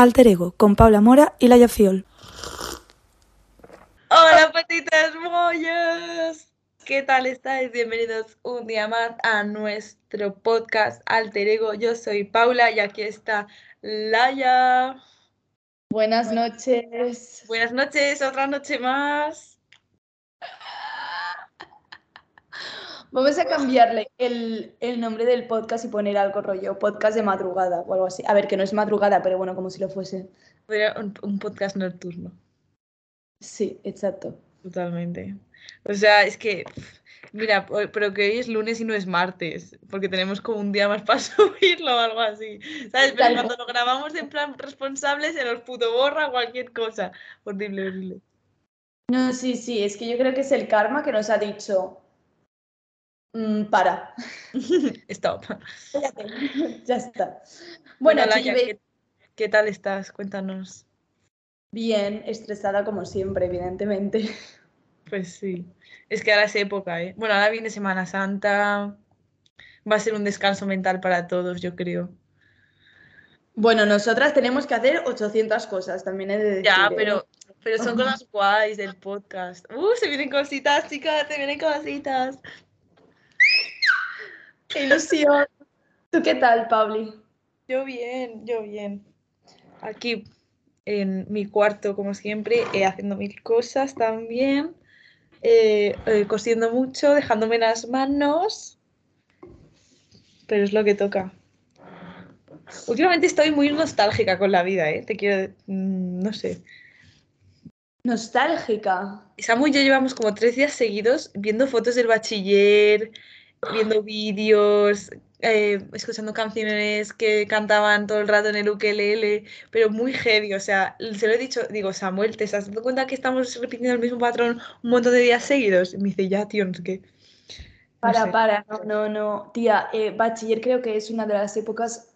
Alter Ego con Paula Mora y Laia Fiol. Hola patitas mollas, ¿qué tal estáis? Bienvenidos un día más a nuestro podcast Alter Ego. Yo soy Paula y aquí está Laia. Buenas noches. Buenas noches, otra noche más. Vamos a cambiarle el, el, nombre del podcast y poner algo rollo, podcast de madrugada o algo así. A ver, que no es madrugada, pero bueno, como si lo fuese. Un, un podcast nocturno. Sí, exacto. Totalmente. O sea, es que, mira, pero que hoy es lunes y no es martes, porque tenemos como un día más para subirlo o algo así. ¿Sabes? Pero cuando lo grabamos en plan responsable se nos puto borra cualquier cosa. Horrible, horrible. No, sí, sí, es que yo creo que es el karma que nos ha dicho, Mm, para. Stop. ya está. Bueno, bueno ¿qué, ¿qué, tal estás? Cuéntanos. Bien, estresada como siempre, evidentemente. Pues sí. Es que ahora es época, ¿eh? Bueno, ahora viene Semana Santa. Va a ser un descanso mental para todos, yo creo. Bueno, nosotras tenemos que hacer 800 cosas, también he de decir. Ya, pero, pero son cosas guays del podcast. Uh, se vienen cositas, chicas, se vienen cositas. ¡Qué ilusión! ¿Tú qué tal, Pauli? Yo bien, yo bien. Aquí en mi cuarto, como siempre, eh, haciendo mil cosas también, eh, eh, cosiendo mucho, dejándome las manos, pero es lo que toca. Últimamente estoy muy nostálgica con la vida, ¿eh? Te quiero, mm, no sé. Nostálgica. Samu y yo llevamos como tres días seguidos viendo fotos del bachiller, viendo vídeos, eh, escuchando canciones que cantaban todo el rato en el ukelele, pero muy heavy, o sea, se lo he dicho, digo, Samuel, ¿te has dado cuenta que estamos repitiendo el mismo patrón un montón de días seguidos? Y me dice, ya, tío, no sé qué. para, para, no, no, no, tía, eh, bachiller creo que es una de las épocas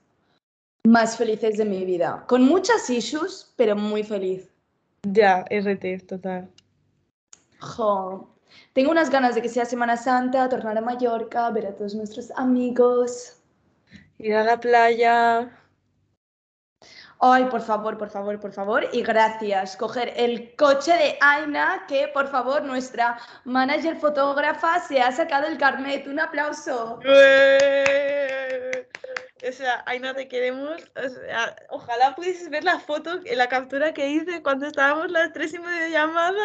más felices de mi vida, con muchas issues, pero muy feliz. Ya, RT, total. Jo, tengo unas ganas de que sea Semana Santa, tornar a Mallorca, ver a todos nuestros amigos. Ir a la playa. Ay, por favor, por favor, por favor. Y gracias. Coger el coche de Aina, que por favor, nuestra manager fotógrafa se ha sacado el carnet. Un aplauso. O sea, Aina, te queremos. ojalá pudieses ver la foto, la captura que hice cuando estábamos las tres y media llamada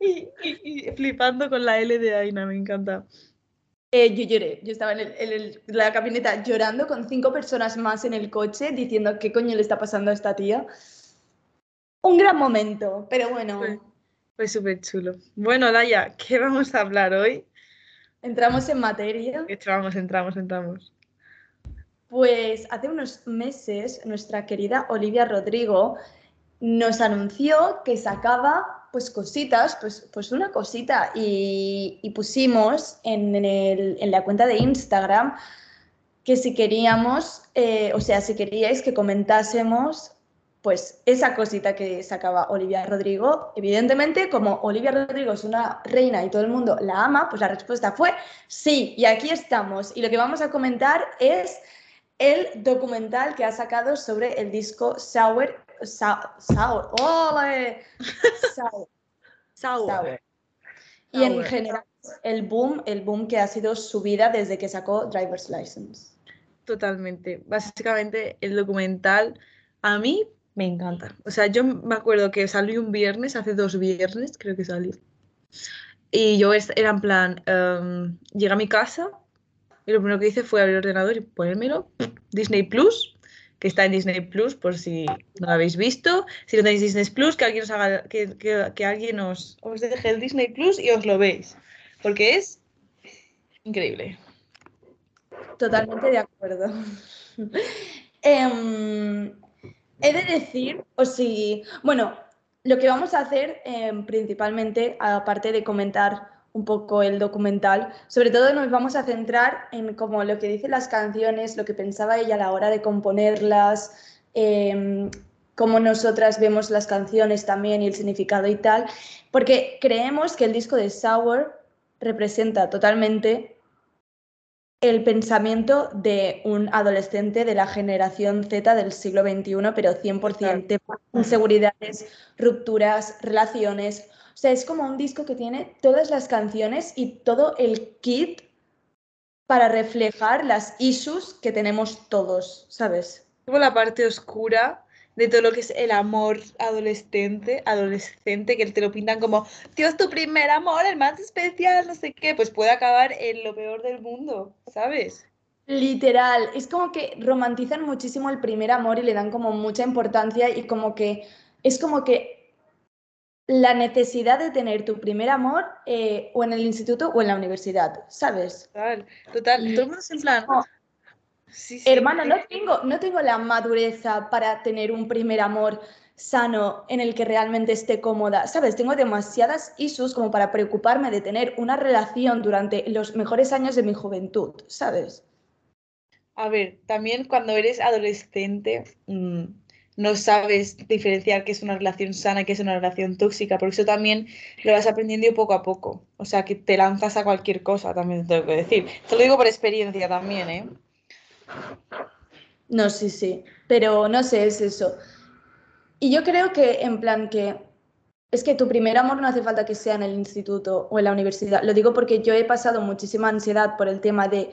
y, y, flipando con la L de Aina, me encanta. Eh, yo lloré, yo estaba en, la camioneta llorando con cinco personas más en el coche diciendo qué coño le está pasando a esta tía. Un gran momento, pero bueno. Fue, súper chulo. Bueno, Daya, ¿qué vamos a hablar hoy? Entramos en materia. Entramos, entramos, entramos. Pues hace unos meses nuestra querida Olivia Rodrigo nos anunció que sacaba pues cositas, pues, pues una cosita y, pusimos en, la cuenta de Instagram que si queríamos, eh, o sea, si queríais que comentásemos pues esa cosita que sacaba Olivia Rodrigo. Evidentemente, como Olivia Rodrigo es una reina y todo el mundo la ama, pues la respuesta fue sí, y aquí estamos. Y lo que vamos a comentar es el documental que ha sacado sobre el disco Sour. Sour. ¡Ole! Sour. Sour. Y en general, el boom, el boom que ha sido su vida desde que sacó Driver's License. Totalmente. Básicamente, el documental a mí me encanta. O sea, yo me acuerdo que salió un viernes, hace dos viernes, creo que salió. Y yo era en plan, um, llega a mi casa, y lo primero que hice fue abrir el ordenador y ponérmelo. Disney Plus, que está en Disney Plus, por si no lo habéis visto. Si no tenéis Disney Plus, que alguien os haga, que, que, alguien os, os deje el Disney Plus y os lo veis. Porque es increíble. Totalmente de acuerdo. eh, he de decir, o si, bueno, lo que vamos a hacer eh, principalmente, aparte de comentar un poco el documental. Sobre todo nos vamos a centrar en como lo que dicen las canciones, lo que pensaba ella a la hora de componerlas, eh, cómo nosotras vemos las canciones también y el significado y tal, porque creemos que el disco de Sour representa totalmente el pensamiento de un adolescente de la generación Z del siglo XXI, pero 100% de inseguridades, rupturas, relaciones. O sea, es como un disco que tiene todas las canciones y todo el kit para reflejar las issues que tenemos todos, ¿sabes? Como la parte oscura de todo lo que es el amor adolescente, adolescente, que te lo pintan como, Dios, tu primer amor, el más especial, no sé qué, pues puede acabar en lo peor del mundo, ¿sabes? Literal, es como que romantizan muchísimo el primer amor y le dan como mucha importancia y como que es como que la necesidad de tener tu primer amor eh, o en el instituto o en la universidad, ¿sabes? Total, total, todo el mundo es en plan, Hermana, no tengo, no tengo la madureza para tener un primer amor sano en el que realmente esté cómoda. ¿Sabes? Tengo demasiadas issues como para preocuparme de tener una relación durante los mejores años de mi juventud, ¿sabes? A ver, también cuando eres adolescente mm, no sabes diferenciar qué es una relación sana y qué es una relación tóxica, porque eso también lo vas aprendiendo poco a poco. O sea, que te lanzas a cualquier cosa, también tengo que decir. Te lo digo por experiencia también, ¿eh? No, sí, sí, pero no sé, es eso. Y yo creo que en plan que es que tu primer amor no hace falta que sea en el instituto o en la universidad. Lo digo porque yo he pasado muchísima ansiedad por el tema de,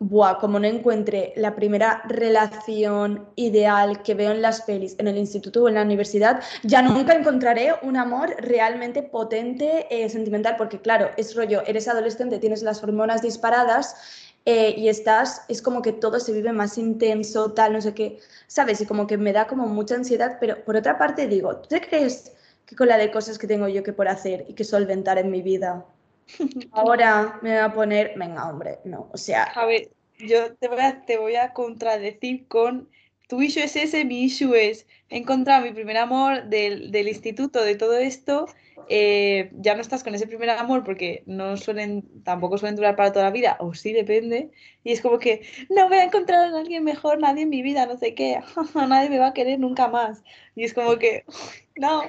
buah, como no encuentre la primera relación ideal que veo en las pelis en el instituto o en la universidad, ya nunca encontraré un amor realmente potente, eh, sentimental, porque claro, es rollo, eres adolescente, tienes las hormonas disparadas eh, y estás, es como que todo se vive más intenso, tal, no sé qué, ¿sabes? Y como que me da como mucha ansiedad, pero por otra parte digo, ¿tú te crees que con la de cosas que tengo yo que por hacer y que solventar en mi vida, ahora me voy a poner, venga, hombre, no, o sea... A ver, yo te voy a, te voy a contradecir con tu issue es ese, mi issue es, he encontrado mi primer amor del, del instituto, de todo esto, eh, ya no estás con ese primer amor porque no suelen, tampoco suelen durar para toda la vida, o sí depende, y es como que no voy a encontrar a alguien mejor, nadie en mi vida, no sé qué, nadie me va a querer nunca más. Y es como que, no.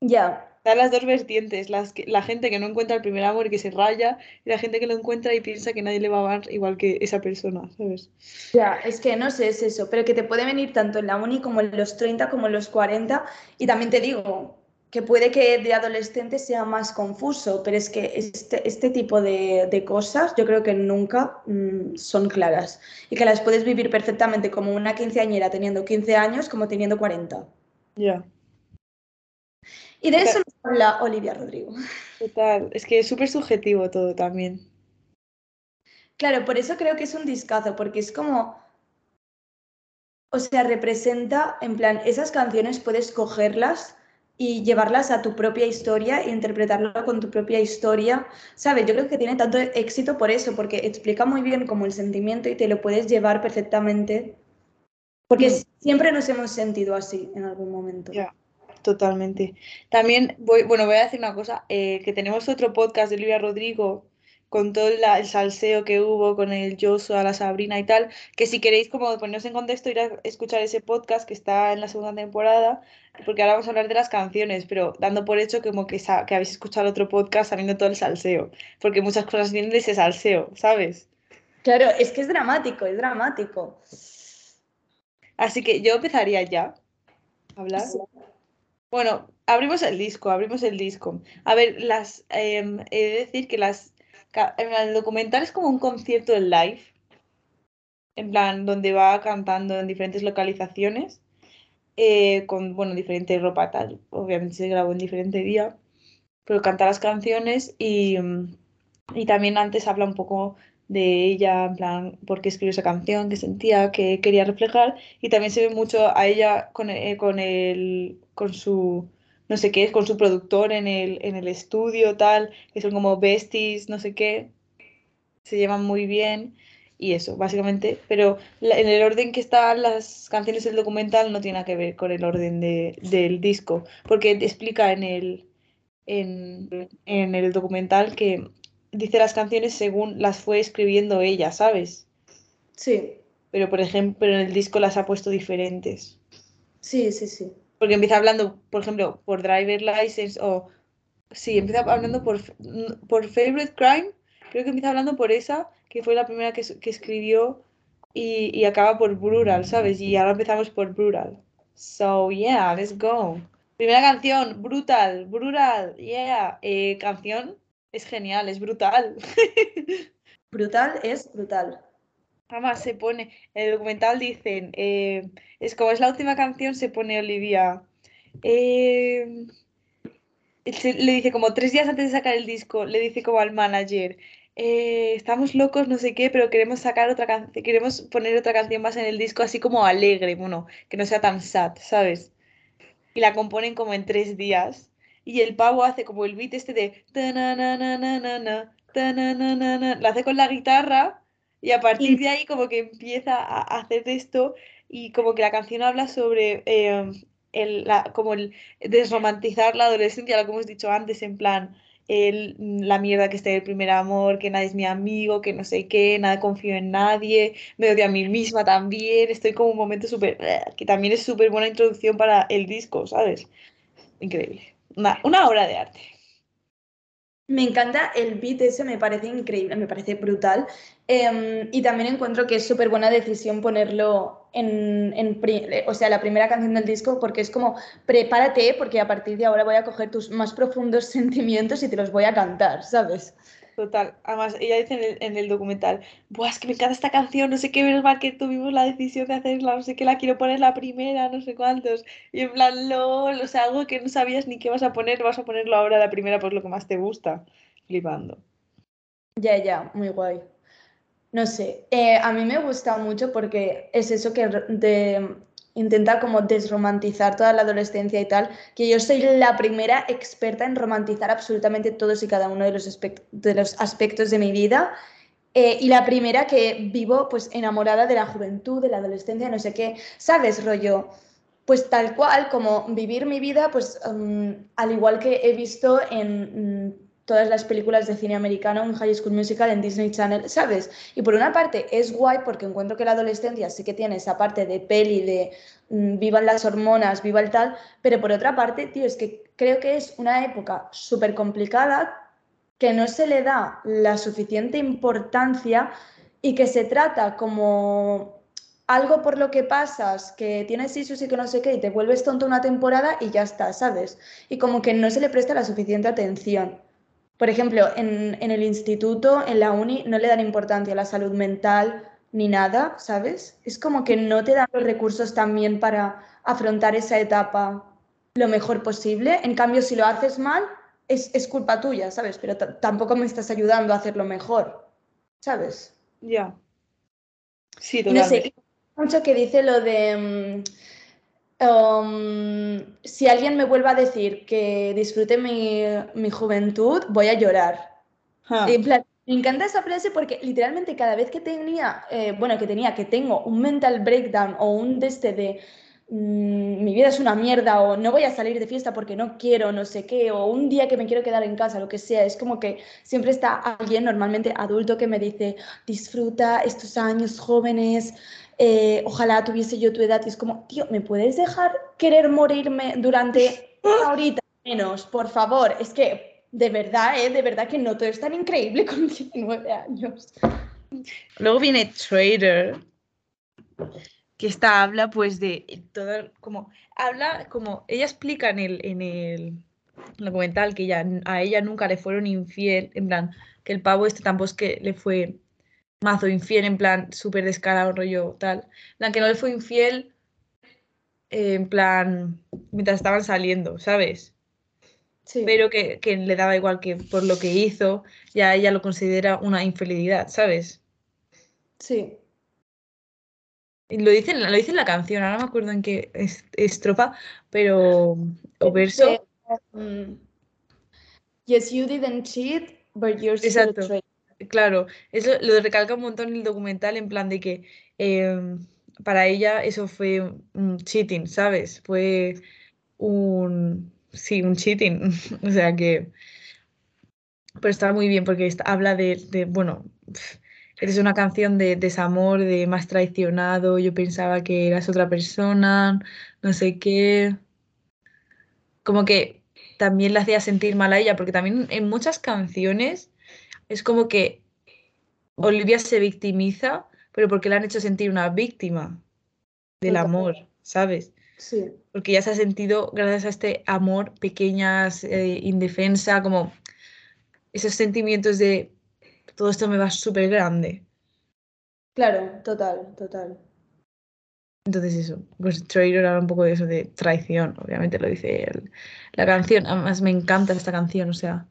Ya. Da las dos vertientes, las que, la gente que no encuentra el primer amor y que se raya, y la gente que lo encuentra y piensa que nadie le va a amar igual que esa persona, ¿sabes? Ya, es que no sé, es eso, pero que te puede venir tanto en la uni como en los 30 como en los 40, y también te digo, que puede que de adolescente sea más confuso, pero es que este, este tipo de, cosas yo creo que nunca mm, son claras y que las puedes vivir perfectamente como una quinceañera teniendo 15 años como teniendo 40. Ya. Y de eso nos habla Olivia Rodrigo. Total, es que es súper subjetivo todo también. Claro, por eso creo que es un discazo, porque es como, o sea, representa, en plan, esas canciones puedes cogerlas y llevarlas a tu propia historia e interpretarlo con tu propia historia, ¿sabes? Yo creo que tiene tanto éxito por eso, porque explica muy bien como el sentimiento y te lo puedes llevar perfectamente, porque mm. siempre nos hemos sentido así en algún momento. Totalmente. También voy, bueno, voy a decir una cosa, eh, que tenemos otro podcast de Olivia Rodrigo con todo el salseo que hubo con el a la Sabrina y tal, que si queréis como poneros en contexto, ir a escuchar ese podcast que está en la segunda temporada, porque ahora vamos a hablar de las canciones, pero dando por hecho como que, que habéis escuchado otro podcast sabiendo todo el salseo, porque muchas cosas vienen de ese salseo, ¿sabes? Claro, es que es dramático, es dramático. Así que yo empezaría ya a hablar. Bueno, abrimos el disco, abrimos el disco. A ver, las em, he de decir que las el documental es como un concierto en live, en plan, donde va cantando en diferentes localizaciones, eh, con, bueno, diferente ropa tal, obviamente se grabó en diferente día, pero canta las canciones y, y también antes habla un poco de ella, en plan, por qué escribió esa canción, qué sentía, qué quería reflejar, y también se ve mucho a ella con, eh, con, el, con su no sé qué, con su productor en el, en el estudio, tal, que son como besties, no sé qué, se llevan muy bien y eso, básicamente, pero en el orden que están las canciones del documental no tiene nada que ver con el orden del disco, porque explica en el, en, en el documental que dice las canciones según las fue escribiendo ella, ¿sabes? Sí. Pero por ejemplo, en el disco las ha puesto diferentes. Sí, sí, sí. Porque empieza hablando, por ejemplo, por driver license o... Sí, empieza hablando por, por favorite crime creo que empieza hablando por esa, que fue la primera que, que escribió, y, y acaba por Brutal, ¿sabes? Y ahora empezamos por Brutal. So, yeah, let's go. Primera canción, Brutal, Brutal, yeah. Eh, canción, es genial, es brutal. brutal es brutal. Además se pone, en el documental dicen, eh, es como es la última canción, se pone Olivia. Eh, le dice como tres días antes de sacar el disco, le dice como al manager, eh, estamos locos, no sé qué, pero queremos sacar otra canción, queremos poner otra canción más en el disco, así como alegre, bueno, que no sea tan sad, ¿sabes? Y la componen como en tres días. Y el pavo hace como el beat este de lo hace con la guitarra y a partir de ahí como que empieza a hacer esto y como que la canción habla sobre eh, el, como el desromantizar la adolescencia, lo que hemos dicho antes, en plan, el, la mierda que esté el primer amor, que nadie es mi amigo, que no sé qué, nada confío en nadie, me odio a mí misma también, estoy como un momento súper, que también es súper buena introducción para el disco, ¿sabes? Increíble. Una, obra de arte. Me encanta el beat ese, me parece increíble, me parece brutal. Em, y también encuentro que es súper buena decisión ponerlo en, en o sea, la primera canción del disco, porque es como, prepárate, porque a partir de ahora voy a coger tus más profundos sentimientos y te los voy a cantar, ¿sabes? Total. Además, ella dice en el, documental, Buah, es que me encanta esta canción, no sé qué, menos mal que tuvimos la decisión de hacerla, no sé qué, la quiero poner la primera, no sé cuántos. Y en plan, LOL, o sea, algo que no sabías ni qué vas a poner, vas a ponerlo ahora la primera, pues lo que más te gusta. Flipando. Ya, ya, muy guay. No sé, eh, a mí me gusta mucho porque es eso que de, intenta como desromantizar toda la adolescencia y tal, que yo soy la primera experta en romantizar absolutamente todos y cada uno de los, de los aspectos de mi vida. Eh, y la primera que vivo pues enamorada de la juventud, de la adolescencia, no sé qué, ¿sabes, rollo? Pues tal cual, como vivir mi vida, pues mm, al igual que he visto en mm, todas las películas de cine americano en High School Musical en Disney Channel, ¿sabes? Y por una parte es guay porque encuentro que la adolescencia sí que tiene esa parte de peli, de mm, vivan las hormonas, viva el tal, pero por otra parte, tío, es que creo que es una época súper complicada que no se le da la suficiente importancia y que se trata como algo por lo que pasas, que tienes issues y que no sé qué, y te vuelves tonto una temporada y ya está, ¿sabes? Y como que no se le presta la suficiente atención. Por ejemplo, en, el instituto, en la uni, no le dan importancia a la salud mental ni nada, ¿sabes? Es como que no te dan los recursos también para afrontar esa etapa lo mejor posible. En cambio, si lo haces mal, es, culpa tuya, ¿sabes? Pero tampoco me estás ayudando a hacerlo mejor, ¿sabes? Ya. Sí, totalmente. No sé, mucho que dice lo de... Mm, Um, si alguien me vuelve a decir que disfrute mi, juventud, voy a llorar. me encanta esa frase porque literalmente cada vez que tenía, eh, bueno, que tenía, que tengo un mental breakdown o un de este de mm, mi vida es una mierda o no voy a salir de fiesta porque no quiero, no sé qué, o un día que me quiero quedar en casa, lo que sea, es como que siempre está alguien, normalmente adulto, que me dice, disfruta estos años jóvenes, eh, ojalá tuviese yo tu edad. Y es como, tío, ¿me puedes dejar querer morirme durante ahorita menos? Por favor, es que de verdad, ¿eh? De verdad que no todo es tan increíble con 19 años. Luego viene Trader, que esta habla pues de todo, como, habla como, ella explica en el, en el documental que ya, a ella nunca le fueron infiel, en plan, que el pavo este tampoco es que le fue mazo infiel, en plan súper descarado, rollo tal. En plan, que no le fue infiel, eh, en plan, mientras estaban saliendo, ¿sabes? Sí. Pero que, le daba igual que por lo que hizo, ya ella lo considera una infidelidad, ¿sabes? Sí. Y lo dice, lo dice en la canción, ahora me acuerdo en qué estrofa, pero. o verso. Um, yes, you didn't cheat, but you're still Exacto claro, eso lo recalca un montón en el documental, en plan de que em, para ella eso fue un cheating, ¿sabes? Fue un, sí, un cheating, o sea que, pero está muy bien porque habla de, bueno, es una canción de desamor, de más traicionado, yo pensaba que eras otra persona, no sé qué, como que también le hacía sentir mal a ella, porque también en muchas canciones es como que Olivia se victimiza, pero porque le han hecho sentir una víctima del amor, ¿sabes? Sí. Porque ya se ha sentido, gracias a este amor, pequeñas, eh, indefensa, como esos sentimientos de todo esto me va súper grande. Claro, total, total. Entonces eso, pues Traitor habla un poco de eso, de traición, obviamente lo dice el- la canción. Además me encanta esta canción, o sea,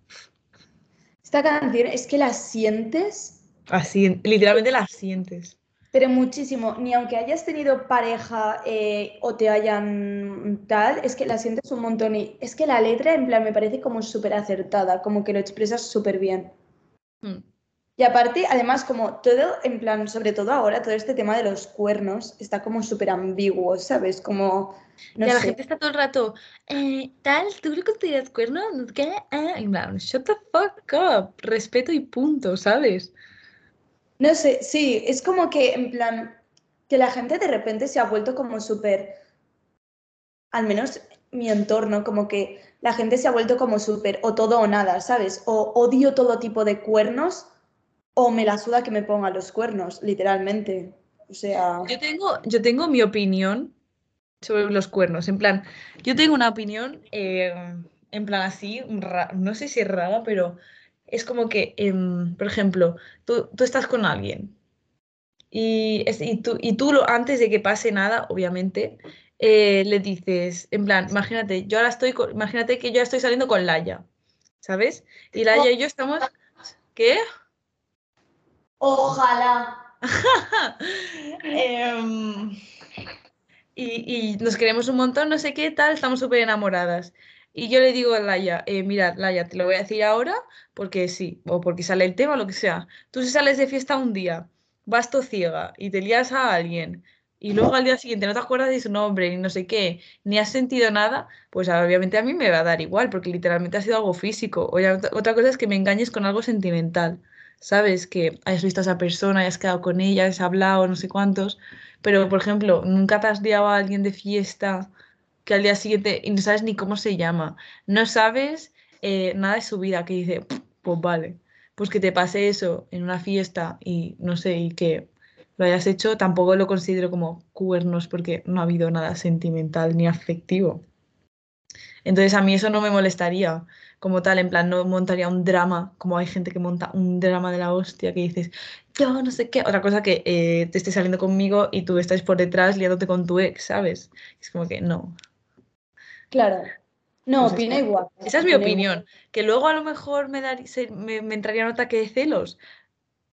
Esta canción es que la sientes, así, literalmente la sientes. pero muchísimo. Ni aunque hayas tenido pareja eh, o te hayan tal, es que la sientes un montón. Y es que la letra, en plan, me parece como súper acertada, como que lo expresas súper bien. Mm. Y aparte, además, como todo, en plan, sobre todo ahora, todo este tema de los cuernos está como súper ambiguo, ¿sabes? Como, no Ya la sé. gente está todo el rato, eh, tal, ¿tú le consideras cuerno? ¿Qué? Ah, en plan, shut the fuck up, respeto y punto, ¿sabes? No sé, sí, es como que, en plan, que la gente de repente se ha vuelto como súper, al menos mi entorno, como que la gente se ha vuelto como súper o todo o nada, ¿sabes? O odio todo tipo de cuernos o me la suda que me pongan los cuernos, literalmente. O sea, Yo tengo, yo tengo mi opinión sobre los cuernos, en plan, yo tengo una opinión, eh, en plan así, no sé si es rara, pero es como que, em, por ejemplo, tú, tú estás con alguien y, es- y tú, y tú lo, antes de que pase nada, obviamente, eh, le dices, en plan, imagínate, yo ahora estoy, con- imagínate que yo estoy saliendo con Laia, ¿sabes? Y Laia y yo estamos, ¿qué? Ojalá. Em, y, nos queremos un montón, no sé qué tal, estamos súper enamoradas. Y yo le digo a Laia, eh, mira, Laia, te lo voy a decir ahora porque sí, o porque sale el tema, lo que sea. Tú si sales de fiesta un día, vas ciega y te lías a alguien y luego al día siguiente no te acuerdas de su nombre ni no sé qué, ni has sentido nada, pues obviamente a mí me va a dar igual porque literalmente ha sido algo físico. Otra cosa es que me engañes con algo sentimental. ¿Sabes? Que hayas visto a esa persona, hayas quedado con ella, has hablado, no sé cuántos. Pero, por ejemplo, nunca te has liado a alguien de fiesta que al día siguiente y no sabes ni cómo se llama. No sabes eh, nada de su vida, que dice, pues vale, pues que te pase eso en una fiesta y no sé, y que lo hayas hecho, tampoco lo considero como cuernos porque no ha habido nada sentimental ni afectivo. Entonces a mí eso no me molestaría como tal, en plan, no montaría un drama, como hay gente que monta un drama de la hostia, que dices, yo no sé qué, otra cosa que eh, te estés saliendo conmigo y tú estás por detrás liándote con tu ex, ¿sabes? Es como que no. Claro. No, opino esa- igual. Esa es mi igual. opinión, que luego a lo mejor me, dar- se- me, me entraría un ataque de celos.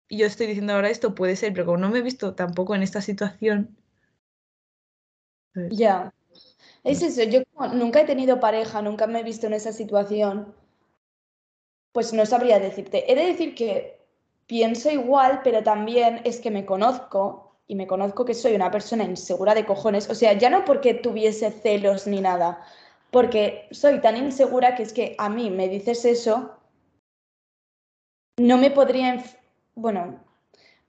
Y yo estoy diciendo ahora esto, puede ser, pero como no me he visto tampoco en esta situación, Ya. Es eso, yo como nunca he tenido pareja, nunca me he visto en esa situación, pues no sabría decirte. He de decir que pienso igual, pero también es que me conozco y me conozco que soy una persona insegura de cojones. O sea, ya no porque tuviese celos ni nada, porque soy tan insegura que es que a mí me dices eso, no me podría, bueno,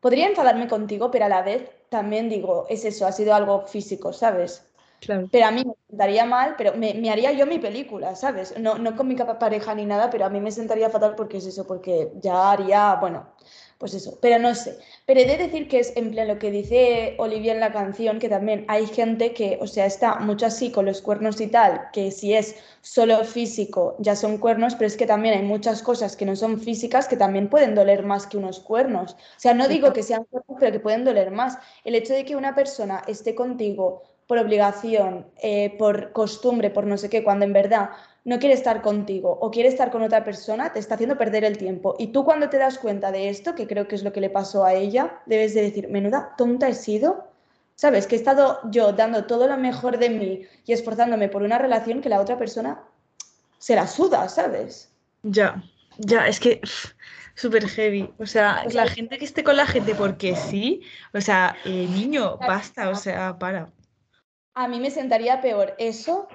podría enfadarme contigo, pero a la vez también digo, es eso, ha sido algo físico, ¿sabes? Claro. Pero a mí me sentaría mal, pero me, me haría yo mi película, ¿sabes? No, no con mi pareja ni nada, pero a mí me sentaría fatal porque es eso, porque ya haría, bueno, pues eso, pero no sé. Pero he de decir que es en plan lo que dice Olivia en la canción, que también hay gente que, o sea, está mucho así con los cuernos y tal, que si es solo físico ya son cuernos, pero es que también hay muchas cosas que no son físicas que también pueden doler más que unos cuernos. O sea, no digo que sean cuernos, pero que pueden doler más. El hecho de que una persona esté contigo por obligación, eh, por costumbre, por no sé qué, cuando en verdad no quiere estar contigo o quiere estar con otra persona, te está haciendo perder el tiempo. Y tú cuando te das cuenta de esto, que creo que es lo que le pasó a ella, debes de decir, menuda tonta he sido, ¿sabes? Que he estado yo dando todo lo mejor de mí y esforzándome por una relación que la otra persona se la suda, ¿sabes? Ya, ya, es que súper heavy. O sea, O sea, la gente que esté con la gente porque sí, o sea, eh, niño, basta, o sea, para. A mí me sentaría peor eso,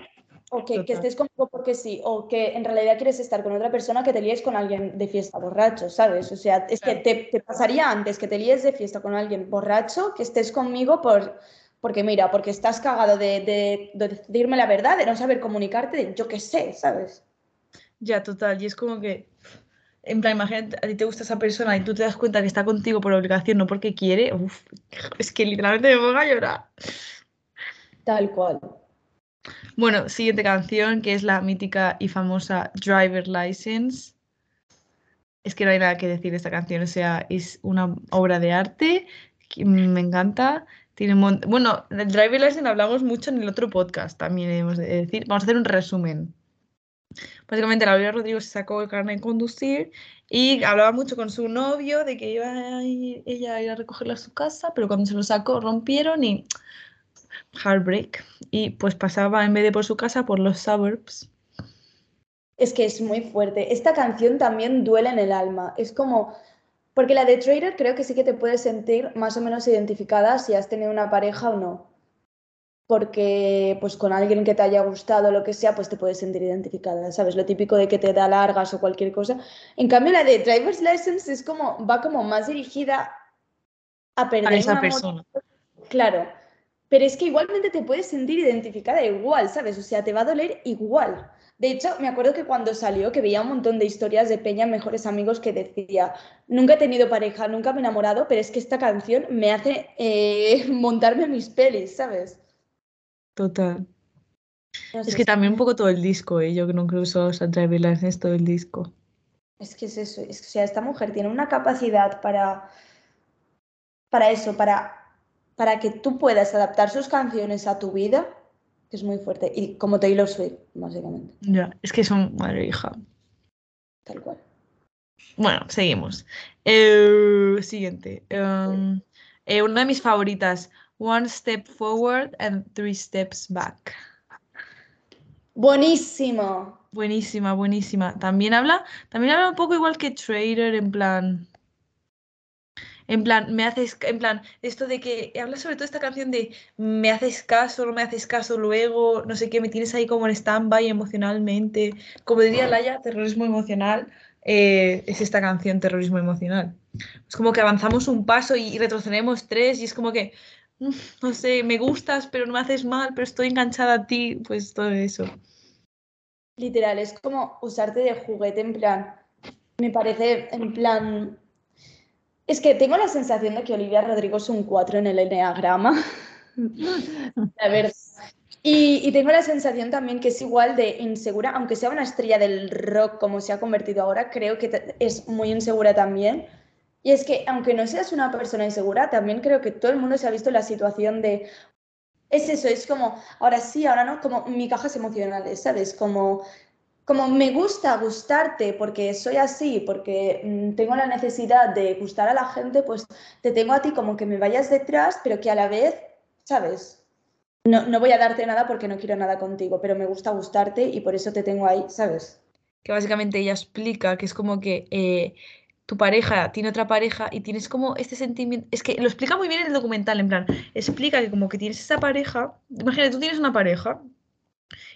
o que, que estés conmigo porque sí, o que en realidad quieres estar con otra persona que te líes con alguien de fiesta borracho, ¿sabes? O sea, es que te, te pasaría antes que te líes de fiesta con alguien borracho que estés conmigo por, porque mira, porque estás cagado de, de- de decirme la verdad, de no saber comunicarte, de yo qué sé, ¿sabes? Ya, total, y es como que en plan, imagínate, a ti te gusta esa persona y tú te das cuenta que está contigo por obligación, no porque quiere, uf, es que literalmente me pongo a llorar. Tal cual. Bueno, siguiente canción, que es la mítica y famosa Driver License. Es que no hay nada que decir de esta canción, o sea, es una obra de arte que me encanta. Tiene Bueno, del Driver License hablamos mucho en el otro podcast, también hemos de decir. Vamos a hacer un resumen. Básicamente, la Olivia Rodrigo se sacó el carnet de conducir y hablaba mucho con su novio de que iba a ir- ella a ir a recogerlo a su casa, pero cuando se lo sacó rompieron y heartbreak. Y pues pasaba en vez de por su casa por los suburbs. Es que es muy fuerte. Esta canción también duele en el alma. Es como, porque la de Trader creo que sí que te puedes sentir más o menos identificada si has tenido una pareja o no. Porque pues con alguien que te haya gustado o lo que sea, pues te puedes sentir identificada, ¿sabes? Lo típico de que te da largas o cualquier cosa. En cambio, la de Driver's License es como, va como más dirigida a perder A esa un amor persona. Claro, pero es que igualmente te puedes sentir identificada igual, ¿sabes? O sea, te va a doler igual. De hecho, me acuerdo que cuando salió, que veía un montón de historias de Peña, mejores amigos, que decía, nunca he tenido pareja, nunca me he enamorado, pero es que esta canción me hace eh, montarme mis pelis, ¿sabes? Total. No Es que también un poco todo el disco, ¿eh? Yo creo que solo sea Driver License todo el disco. es que es eso, es que, o sea, esta mujer tiene una capacidad para, para eso, para, para que tú puedas adaptar sus canciones a tu vida, que es muy fuerte. Y como Taylor Swift, básicamente, Ya, es que son madre e hija. tal cual. Bueno, seguimos. Eh, siguiente. Um, eh, una de mis favoritas. One step forward and three steps back. Buenísimo. Buenísima, buenísima. También habla, también habla un poco igual que Trader, en plan. En plan, me haces, en plan, esto de que habla sobre todo esta canción de me haces caso, no me haces caso luego, no sé qué, me tienes ahí como en stand-by emocionalmente. Como diría Laia, terrorismo emocional, eh, es esta canción, terrorismo emocional. Es como que avanzamos un paso y retrocedemos tres y es como que, mm, no sé, me gustas, pero no me haces mal, pero estoy enganchada a ti, pues todo eso. Literal, es como usarte de juguete en plan. Me parece en plan. Es que tengo la sensación de que Olivia Rodrigo es un 4 en el enneagrama. La verdad. Y, y tengo la sensación también que es igual de insegura, aunque sea una estrella del rock como se ha convertido ahora, creo que es muy insegura también. Y es que aunque no seas una persona insegura, también creo que todo el mundo se ha visto en la situación de... Es eso, es como, ahora sí, ahora no, como mi cajas emocionales, ¿sabes? Como, como me gusta gustarte porque soy así, porque mm, tengo la necesidad de gustar a la gente, pues te tengo a ti como que me vayas detrás, pero que a la vez, ¿sabes? No, no voy a darte nada porque no quiero nada contigo, pero me gusta gustarte y por eso te tengo ahí, ¿sabes? que básicamente ella explica que es como que eh, tu pareja tiene otra pareja y tienes como este sentimiento, es que lo explica muy bien en el documental, en plan, explica que como que tienes esa pareja, imagínate, tú tienes una pareja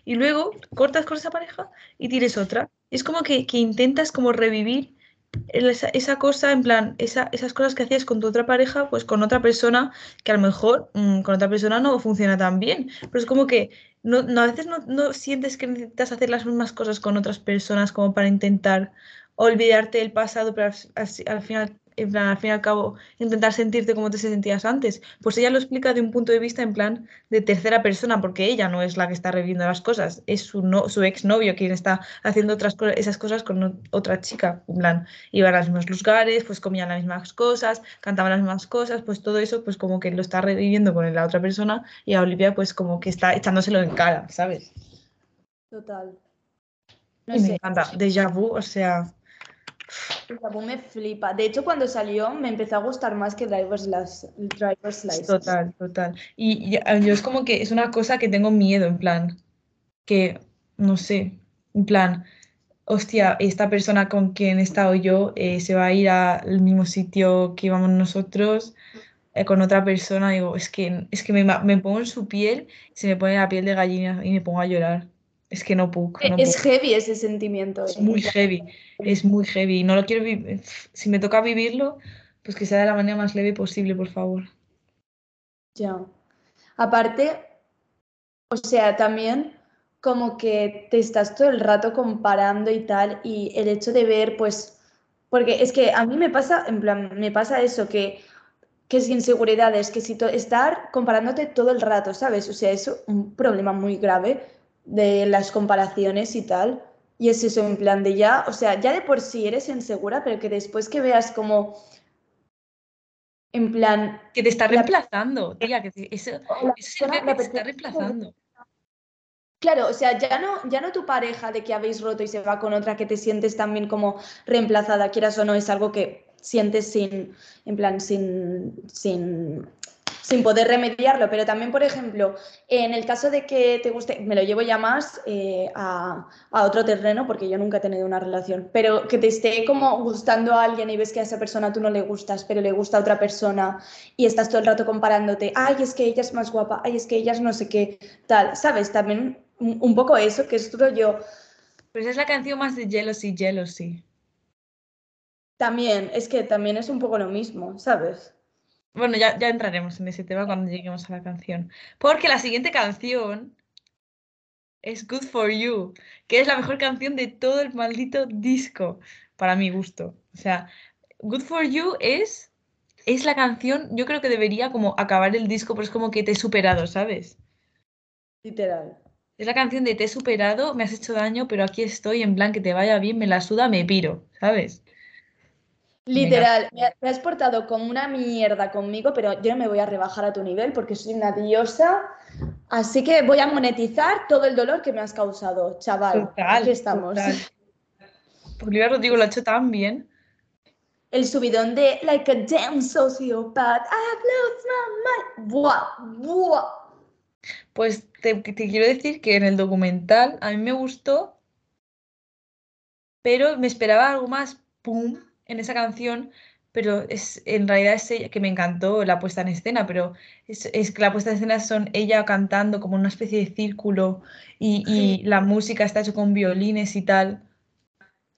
y luego cortas con esa pareja y tienes otra, es como que, que intentas como revivir esa, esa cosa, en plan, esa- esas cosas que hacías con tu otra pareja, pues con otra persona que a lo mejor mm, con otra persona no funciona tan bien, pero es como que no, a veces no, no sientes que necesitas hacer las mismas cosas con otras personas como para intentar olvidarte del pasado, pero al final, en plan, al fin y al cabo, intentar sentirte como te sentías antes. Pues ella lo explica de un punto de vista en plan de tercera persona, porque ella no es la que está reviviendo las cosas, es su, no, su exnovio quien está haciendo otras esas cosas con otra chica. En plan, iban a los mismos lugares, pues comían las mismas cosas, cantaban las mismas cosas, pues todo eso, pues como que lo está reviviendo con la otra persona y a Olivia, pues como que está echándoselo en cara, ¿sabes? Total. No Y me encanta. Déjà vu, o sea, el me flipa. De hecho, cuando salió me empezó a gustar más que Driver's, Lic- Driver's License. total, total. Y, y, ah, yo es como que es una cosa que tengo miedo, en plan, que, no sé, en plan, hostia, esta persona con quien he estado yo eh, se va a ir al mismo sitio que íbamos nosotros eh, con otra persona. Digo, es que, es que me, me pongo en su piel, se me pone la piel de gallina y me pongo a llorar. Es que no puedo, no Es heavy ese sentimiento. Es muy heavy, es muy heavy. No lo quiero vivir. Si me toca vivirlo, pues que sea de la manera más leve posible, por favor. Ya. Aparte, o sea, también como que te estás todo el rato comparando y tal, y el hecho de ver, pues, Porque es que a mí me pasa, en plan, me pasa eso, que, que es inseguridades, que si estar comparándote todo el rato, ¿sabes? O sea, es un problema muy grave de las comparaciones y tal. Y es eso, en plan de ya, o sea, ya de por sí eres insegura, pero que después que veas como, en plan... Que te está reemplazando, tía, que eso, eso que te está reemplazando. Claro, o sea, ya no, ya no tu pareja de que habéis roto y se va con otra, que te sientes también como reemplazada, quieras o no, es algo que sientes sin, en plan, sin, sin sin poder remediarlo. Pero también, por ejemplo, en el caso de que te guste, me lo llevo ya más eh, a, otro terreno porque yo nunca he tenido una relación, pero que te esté como gustando a alguien y ves que a esa persona tú no le gustas, pero le gusta a otra persona y estás todo el rato comparándote, ay, es que ella es más guapa, ay, es que ella es no sé qué, tal, ¿sabes? También un poco eso, que es yo. Pues es la canción más de Jealousy, Jealousy. También, es que también es un poco lo mismo, ¿sabes? Bueno, ya, ya entraremos en ese tema cuando lleguemos a la canción. Porque la siguiente canción es Good for You, que es la mejor canción de todo el maldito disco, para mi gusto. O sea, Good for You es, es la canción, yo creo que debería como acabar el disco, pero es como que te he superado, ¿sabes? Literal. Es la canción de te he superado, me has hecho daño, pero aquí estoy, en plan que te vaya bien, me la suda, me piro, ¿sabes? Literal, me, has portado como una mierda conmigo, pero yo no me voy a rebajar a tu nivel porque soy una diosa. Así que voy a monetizar todo el dolor que me has causado, chaval. Total, Aquí estamos. Total. Olivia Rodrigo lo ha hecho tan bien. El subidón de Like a damn sociopath, I've lost my mind. Buah, buah. Pues te, te quiero decir que en el documental a mí me gustó, pero me esperaba algo más, pum, en esa canción, pero es, en realidad es ella, que me encantó la puesta en escena, pero es, que la puesta en escena son ella cantando como una especie de círculo y, la música está hecha con violines y tal,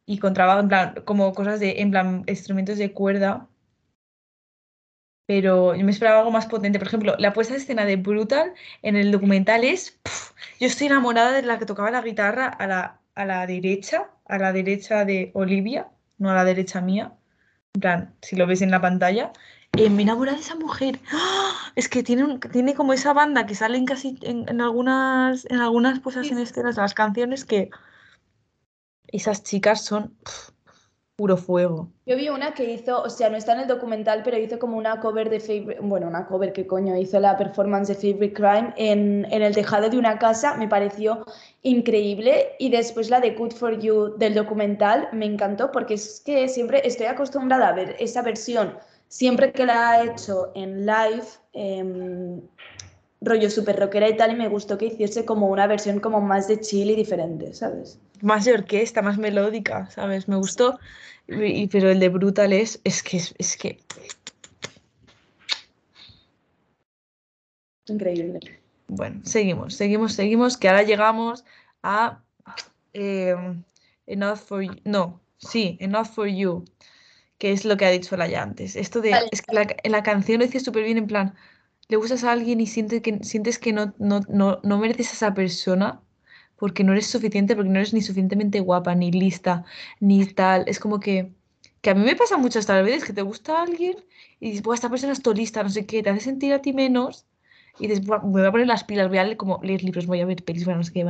y con trabajo, en plan, como cosas de, en plan, instrumentos de cuerda. Pero yo me esperaba algo más potente. Por ejemplo, la puesta en escena de Brutal en el documental es. yo estoy enamorada de la que tocaba la guitarra a la, a la derecha, a la derecha de Olivia no a la derecha mía, en plan, si lo ves en la pantalla, eh, me enamora de esa mujer. ¡Ah! Es que tiene, tiene como esa banda que salen casi en, algunas, en algunas cosas en escenas de las canciones que esas chicas son puro fuego. Yo vi una que hizo, o sea, no está en el documental, pero hizo como una cover de Favorite, bueno, una cover, ¿qué coño? Hizo la performance de Favorite Crime en, en, el tejado de una casa, me pareció increíble. Y después la de Good for You del documental me encantó porque es que siempre estoy acostumbrada a ver esa versión, siempre que la ha hecho en live, em, rollo super rockera y tal, y me gustó que hiciese como una versión como más de chill y diferente, ¿sabes? Más de orquesta, más melódica, ¿sabes? Me gustó, pero el de Brutal es, es que, es, que... Increíble. Bueno, seguimos, seguimos, seguimos, que ahora llegamos a eh, Enough for You, no, sí, Enough for You, que es lo que ha dicho la ya antes. Esto de, es que la, en la canción lo dice súper bien, en plan, le gustas a alguien y sientes que, sientes que no, no, no, no mereces a esa persona porque no eres suficiente, porque no eres ni suficientemente guapa, ni lista, ni tal. Es como que, que a mí me pasa muchas veces que te gusta alguien y dices, esta persona es lista, no sé qué, te hace sentir a ti menos y dices, me voy a poner las pilas, voy a leer, como, leer libros, voy a ver pelis, bueno, no sé qué,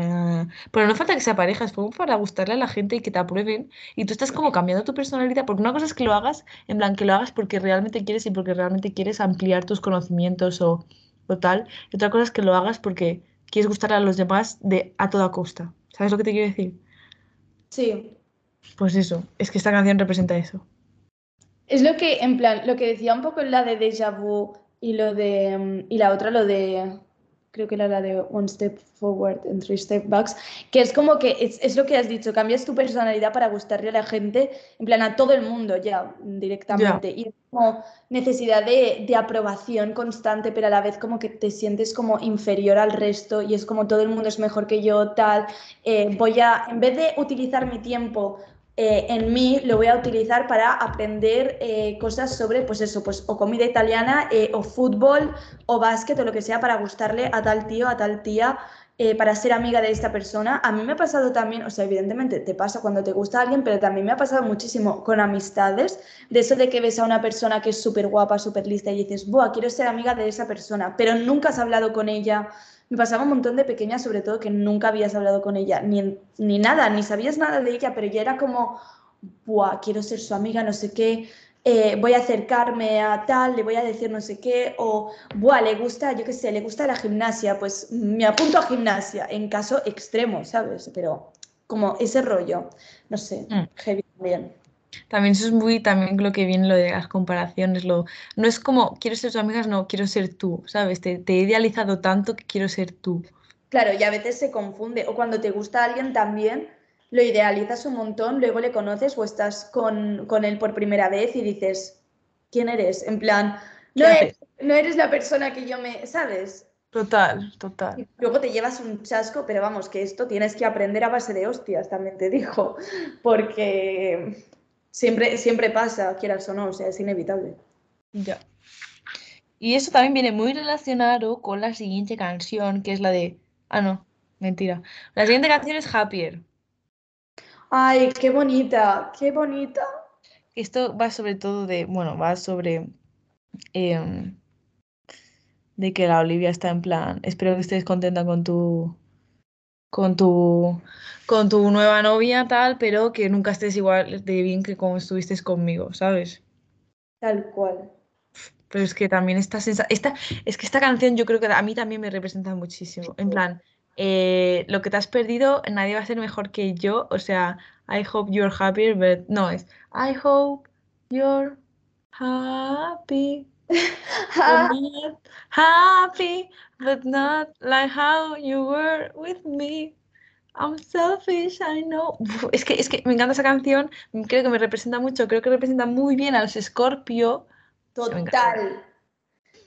pero no falta que sea pareja, es como para gustarle a la gente y que te aprueben y tú estás como cambiando tu personalidad, porque una cosa es que lo hagas, en plan, que lo hagas porque realmente quieres y porque realmente quieres ampliar tus conocimientos o, o tal, y otra cosa es que lo hagas porque quieres gustar a los demás de a toda costa. ¿Sabes lo que te quiero decir? Sí. Pues eso, es que esta canción representa eso. Es lo que, en plan, lo que decía un poco la de Deja Vu y lo de mm, y la otra lo de creo que era la de One Step Forward and Three Step Backs, que es como que es, lo que has dicho, cambias tu personalidad para gustarle a la gente, en plan a todo el mundo ya directamente. Y es como necesidad de, de, aprobación constante, pero a la vez como que te sientes como inferior al resto y es como todo el mundo es mejor que yo, tal. Eh, voy a, en vez de utilizar mi tiempo eh, en mí lo voy a utilizar para aprender eh, cosas sobre, pues eso, pues o comida italiana, eh, o fútbol, o básquet, o lo que sea, para gustarle a tal tío, a tal tía, para ser amiga de esta persona. A mí me ha pasado también, o sea, evidentemente te pasa cuando te gusta alguien, pero también me ha pasado muchísimo con amistades, de eso de que ves a una persona que es súper guapa, súper lista y dices, buah, quiero ser amiga de esa persona, pero nunca has hablado con ella. Me pasaba un montón de pequeñas, sobre todo, que nunca habías hablado con ella, ni, ni nada, ni sabías nada de ella, pero ya era como, buah, quiero ser su amiga, no sé qué, eh, voy a acercarme a tal, le voy a decir no sé qué, o, buah, le gusta, yo qué sé, le gusta la gimnasia, pues me apunto a gimnasia, en caso extremo, ¿sabes? Pero como ese rollo, no sé, Mm. heavy también. También eso es muy también lo que viene lo de las comparaciones, lo, no es como quiero ser tus amigas, no, quiero ser tú, ¿sabes? Te, te he idealizado tanto que quiero ser tú. Claro, y a veces se confunde, o cuando te gusta alguien también, lo idealizas un montón, luego le conoces o estás con, con él por primera vez y dices, ¿quién eres? En plan, no ¿Qué eres, no eres la persona que yo me, ¿sabes? Total, total. Y luego te llevas un chasco, pero vamos, que esto tienes que aprender a base de hostias, también te digo, porque siempre, siempre pasa, quieras o no, o sea, es inevitable. Ya. Y eso también viene muy relacionado con la siguiente canción, que es la de... Ah, no, mentira. La siguiente canción es Happier. Ay, qué bonita, qué bonita. Esto va sobre todo de, bueno, va sobre em, de que la Olivia está en plan, espero que estés contenta con tu con tu con tu nueva novia tal, pero que nunca estés igual de bien que como estuviste conmigo, ¿sabes? Tal cual. Pero es que también esta sensa- esta es que esta canción yo creo que a mí también me representa muchísimo. En plan, eh, lo que te has perdido, nadie va a ser mejor que yo. O sea, I hope you're happier, but no es I hope you're happy, not happy, but not like how you were with me. I'm selfish, I know. Uf, es que, es que me encanta esa canción, creo que me representa mucho, creo que representa muy bien a los Scorpio. Total.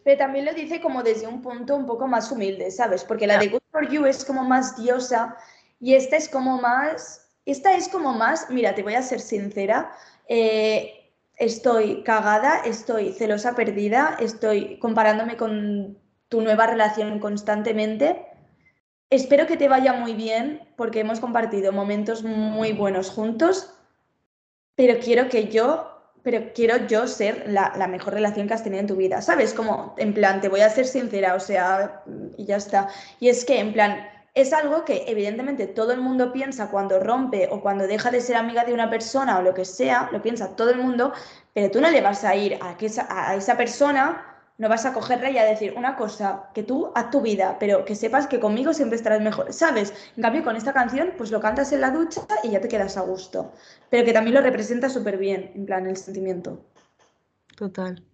Pero también lo dice como desde un punto un poco más humilde, ¿sabes? Porque la de Good for You es como más diosa y esta es como más, esta es como más, mira, te voy a ser sincera, eh, estoy cagada, estoy celosa perdida, estoy comparándome con tu nueva relación constantemente. Espero que te vaya muy bien porque hemos compartido momentos muy buenos juntos, pero quiero que yo pero quiero yo ser la, mejor relación que has tenido en tu vida, ¿sabes? Como, en plan, te voy a ser sincera, o sea, y ya está. Y es que, en plan, es algo que evidentemente todo el mundo piensa cuando rompe o cuando deja de ser amiga de una persona o lo que sea, lo piensa todo el mundo, pero tú no le vas a ir a, que esa, a esa persona, no vas a cogerla y a decir una cosa, que tú haz tu vida, pero que sepas que conmigo siempre estarás mejor, ¿sabes? En cambio, con esta canción, pues lo cantas en la ducha y ya te quedas a gusto, pero que también lo representa súper bien, en plan, el sentimiento. Total.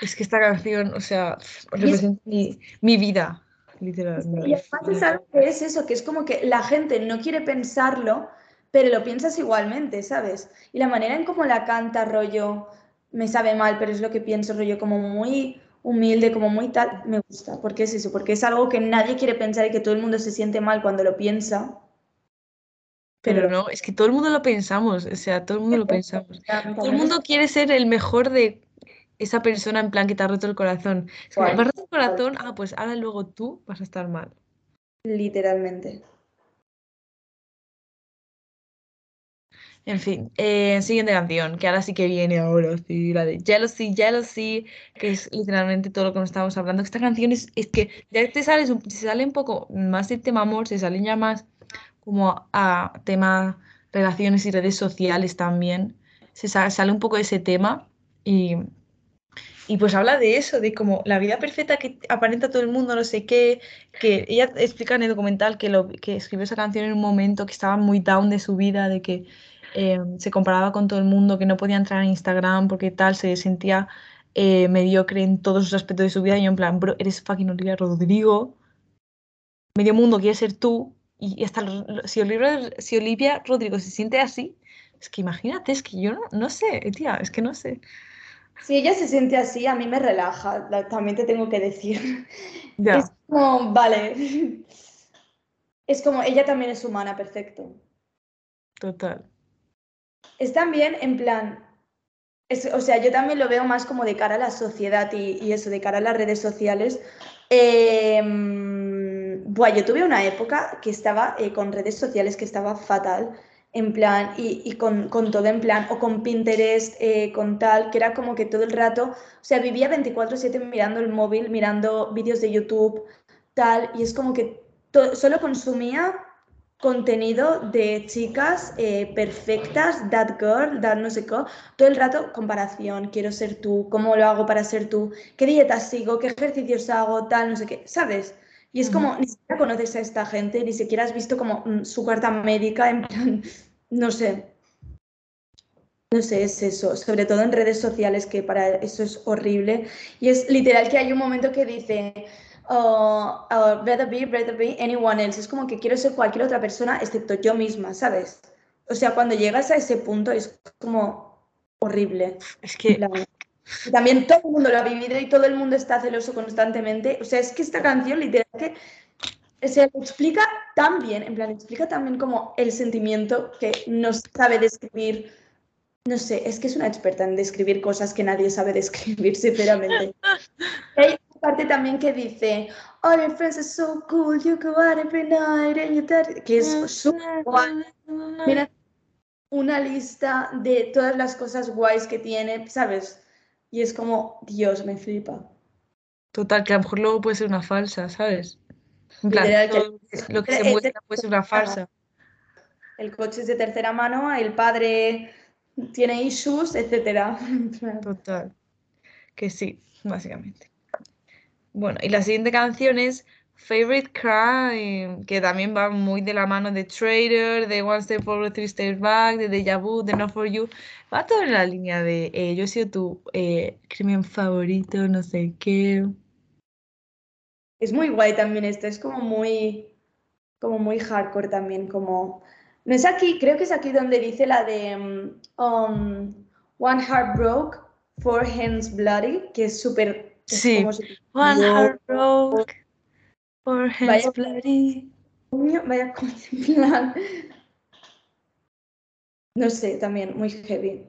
Es que esta canción, o sea, representa mi, mi vida, literalmente. Y además es algo que es eso, que es como que la gente no quiere pensarlo, pero lo piensas igualmente, ¿sabes? Y la manera en cómo la canta, rollo, me sabe mal, pero es lo que pienso, rollo, como muy humilde, como muy tal, me gusta, porque es eso, porque es algo que nadie quiere pensar y que todo el mundo se siente mal cuando lo piensa. Pero no, es que todo el mundo lo pensamos, o sea, todo el mundo lo pensamos. Todo el mundo quiere ser el mejor de esa persona en plan que te ha roto el corazón. Es como, me ha roto el corazón, ah, pues ahora luego tú vas a estar mal. Literalmente. En fin, eh, siguiente canción, que ahora sí que viene, ahora sí, la de Jealousy, Jealousy, que es literalmente todo lo que nos estábamos hablando. Esta canción es, es que ya te sales se sale un poco más del tema amor, se salen ya más como a tema relaciones y redes sociales también. Se sa- sale un poco de ese tema y, y pues habla de eso, de como la vida perfecta que aparenta todo el mundo, no sé qué, que ella explica en el documental que, lo, que escribió esa canción en un momento que estaba muy down de su vida, de que eh, se comparaba con todo el mundo, que no podía entrar en Instagram porque tal, se sentía eh, mediocre en todos los aspectos de su vida. Y yo en plan, bro, eres fucking Olivia Rodrigo, medio mundo quiere ser tú. Y, hasta si, Olivia, si Olivia Rodrigo se siente así, es que imagínate, es que yo no, no sé, tía, es que no sé. Si ella se siente así, a mí me relaja, la- también te tengo que decir. Ya, Es como, vale. Es como, ella también es humana, perfecto. total. Es también en plan, es- o sea, yo también lo veo más como de cara a la sociedad y, y eso, de cara a las redes sociales. Em, buah, yo tuve una época que estaba eh, con redes sociales que estaba fatal, en plan, y, y con, con, todo en plan, o con Pinterest, eh, con tal, que era como que todo el rato, o sea, vivía 24/7 mirando el móvil, mirando vídeos de YouTube, tal, y es como que solo consumía contenido de chicas eh, perfectas, that girl, that no sé qué, todo el rato comparación, quiero ser tú, cómo lo hago para ser tú, qué dietas sigo, qué ejercicios hago, tal, no sé qué, ¿sabes? Y es como, ni siquiera conoces a esta gente, ni siquiera has visto como mm, su carta médica, en plan, no sé. No sé, es eso, sobre todo en redes sociales, que para eso es horrible. Y es literal que hay un momento que dice, o uh, rather be, rather be anyone else. Es como que quiero ser cualquier otra persona excepto yo misma, ¿sabes? O sea, cuando llegas a ese punto es como horrible. Es que... También todo el mundo lo ha vivido y todo el mundo está celoso constantemente. O sea, es que esta canción literalmente se explica tan bien, en plan, explica también como el sentimiento que no sabe describir. No sé, es que es una experta en describir cosas que nadie sabe describir, sinceramente. Hay parte también que dice, All your friends are so cool, you go out every night and you que es súper guay. Mira, una lista de todas las cosas guays que tiene, ¿sabes? Y es como, Dios, me flipa. Total, que a lo mejor luego puede ser una falsa, ¿sabes? En plan, lo que se muestra puede ser una falsa. El coche es de tercera mano, el padre tiene issues, etcétera. Total. Que sí, básicamente. Bueno, y la siguiente canción es Favorite Crime, que también va muy de la mano de Trader, de One Step Forward, Three Steps Back, de Deja Vu, de Not For You. Va todo en la línea de eh, yo he sido tu eh, crimen favorito, no sé qué. Es muy guay también esto, es como muy, como muy hardcore también, como... No es aquí, creo que es aquí donde dice la de mm, um, One Heart Broke, Four Hands Bloody, que es súper Sí. One heart broke, four hands bloody. Vaya plan. No sé, también muy heavy.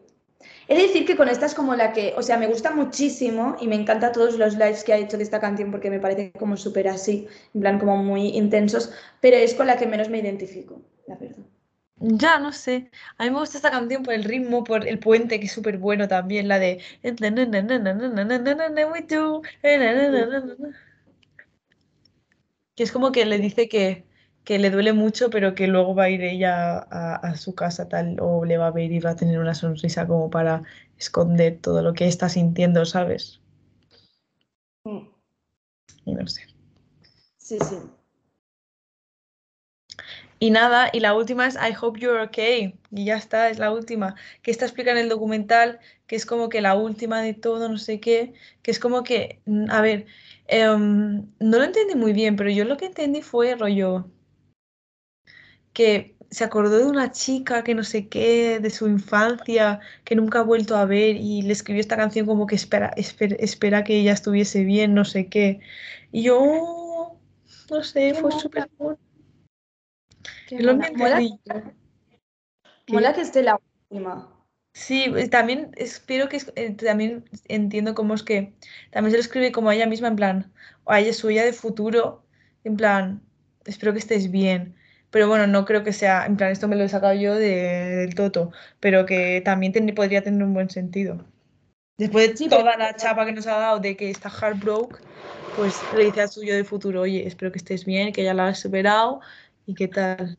He de decir que con esta es como la que, o sea, me gusta muchísimo y me encanta todos los lives que ha hecho de esta canción porque me parece como súper así, en plan como muy intensos, pero es con la que menos me identifico, la verdad. Ya, no sé. A mí me gusta esta canción por el ritmo, por el puente, que es súper bueno también, la de... Que es como que le dice que, que le duele mucho, pero que luego va a ir ella a, a, su casa tal, o le va a ver y va a tener una sonrisa como para esconder todo lo que está sintiendo, ¿sabes? Y no sé. Sí, sí. Y nada, y la última es I hope you're okay. Y ya está, es la última. Que está explica en el documental, que es como que la última de todo, no sé qué. Que es como que, mm, a ver, um, no lo entendí muy bien, pero yo lo que entendí fue rollo. Que se acordó de una chica que no sé qué, de su infancia, que nunca ha vuelto a ver y le escribió esta canción como que espera, espera, espera que ella estuviese bien, no sé qué. Y yo, no sé, fue súper mola, mola, que esté la última. Sí, también espero que eh, también entiendo cómo es que también se lo escribe como a ella misma en plan, o a ella suya de futuro, en plan, espero que estés bien. Pero bueno, no creo que sea, en plan, esto me lo he sacado yo de, del toto, pero que también podría tener un buen sentido. Después de toda la chapa que nos ha dado de que está heartbroken, pues le dice a suyo de futuro, oye, espero que estés bien, que ya la has superado ¿Y qué tal?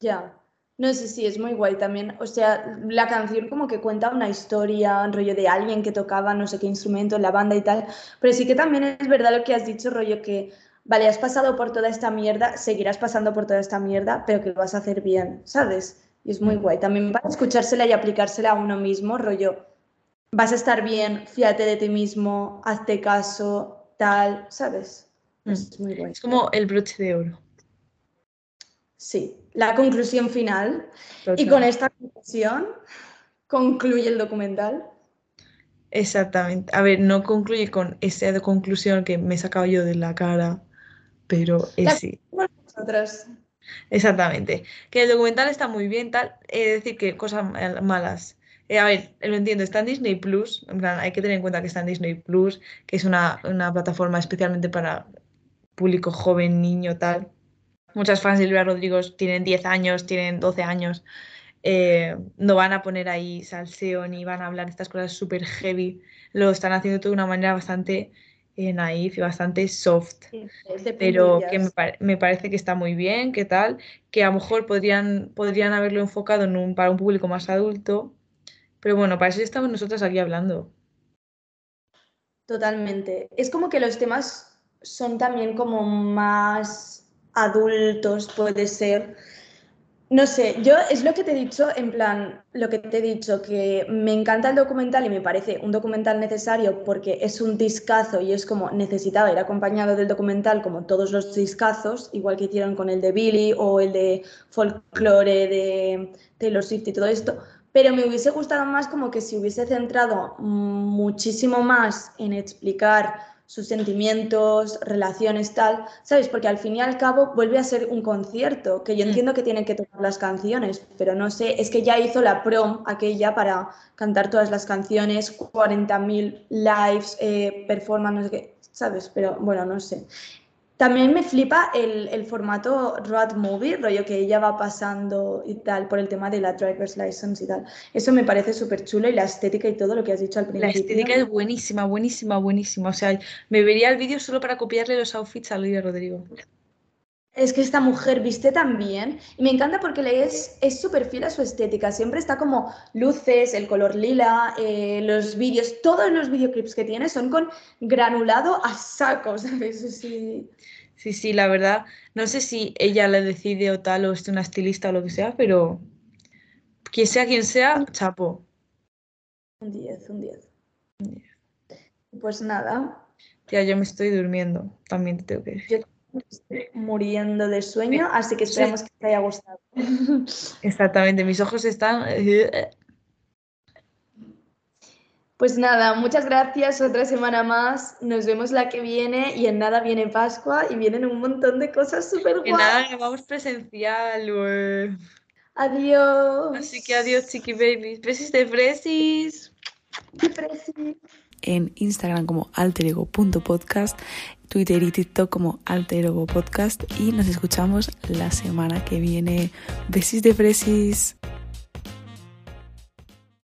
Ya. No sé si es muy guay también. O sea, la canción como que cuenta una historia, un rollo de alguien que tocaba no sé qué instrumento en la banda y tal. Pero sí que también es verdad lo que has dicho, rollo que, vale, has pasado por toda esta mierda, seguirás pasando por toda esta mierda, pero que lo vas a hacer bien, ¿sabes? Y es muy guay. También para escuchársela y aplicársela a uno mismo, rollo, vas a estar bien, fíjate de ti mismo, hazte caso, tal, ¿sabes? Mm. Es muy guay. Es como el broche de oro. Sí, la conclusión final. Y con esta conclusión concluye el documental. Exactamente. A ver, no concluye con esa conclusión que me he sacado yo de la cara, pero es sí. Exactamente. Que el documental está muy bien, tal. Es decir, que cosas malas. Eh, a ver, lo entiendo, está en Disney Plus. En plan, hay que tener en cuenta que está en Disney Plus, que es una, una plataforma especialmente para público joven, niño, tal. Muchas fans de Olivia Rodrigo tienen 10 años, tienen 12 años. eh, no van a poner ahí salseo ni van a hablar estas cosas súper heavy. Lo están haciendo todo de una manera bastante eh, naif y bastante soft. Pero que me, parece que está muy bien, que tal, que a lo mejor podrían, podrían haberlo enfocado en un, para un público más adulto. Pero bueno, para eso ya estamos nosotras aquí hablando. Totalmente. Es como que los temas son también como más adultos, puede ser. No sé, yo es lo que te he dicho, en plan, lo que te he dicho, que me encanta el documental y me parece un documental necesario porque es un discazo y es como necesitaba ir acompañado del documental como todos los discazos, igual que hicieron con el de Billy o el de folklore de Taylor Swift y todo esto, pero me hubiese gustado más como que se hubiese centrado muchísimo más en explicar sus sentimientos, relaciones, tal, ¿sabes? Porque al fin y al cabo vuelve a ser un concierto, que yo Mm. entiendo que tienen que tocar las canciones, pero no sé, es que ya hizo la prom aquella para cantar todas las canciones, 40.000 lives, eh, performance, no sé qué, ¿sabes? Pero bueno, no sé. También me flipa el, el formato road movie, rollo que ella va pasando y tal, por el tema de la driver's license y tal. Eso me parece súper chulo y la estética y todo lo que has dicho al La principio. estética es buenísima, buenísima, buenísima. O sea, me vería el vídeo solo para copiarle los outfits a Olivia Rodrigo. Es que esta mujer viste tan bien y me encanta porque le es es súper fiel a su estética. Siempre está como luces, el color lila, eh, los vídeos, todos los videoclips que tiene son con granulado a saco, ¿sabes? Así- Sí, sí, la verdad, no sé si ella le decide o tal, o es una estilista o lo que sea, pero quien sea quien sea, chapo. Un 10, un 10. Pues nada, Tía, yo me estoy durmiendo, también te tengo que decir. yo estoy muriendo de sueño, así que esperamos que te haya gustado. Exactamente, mis ojos están... eh, Pues nada, muchas gracias, otra semana más. Nos vemos la que viene y en nada viene Pascua y vienen un montón de cosas súper Que nada, guays. grabamos presencial, güey. Adiós. Así que adiós, chiqui babies. Besis de fresis. Presi. En Instagram como alterego.podcast, Twitter y TikTok como alterego podcast y nos escuchamos la semana que viene. Besis de fresis.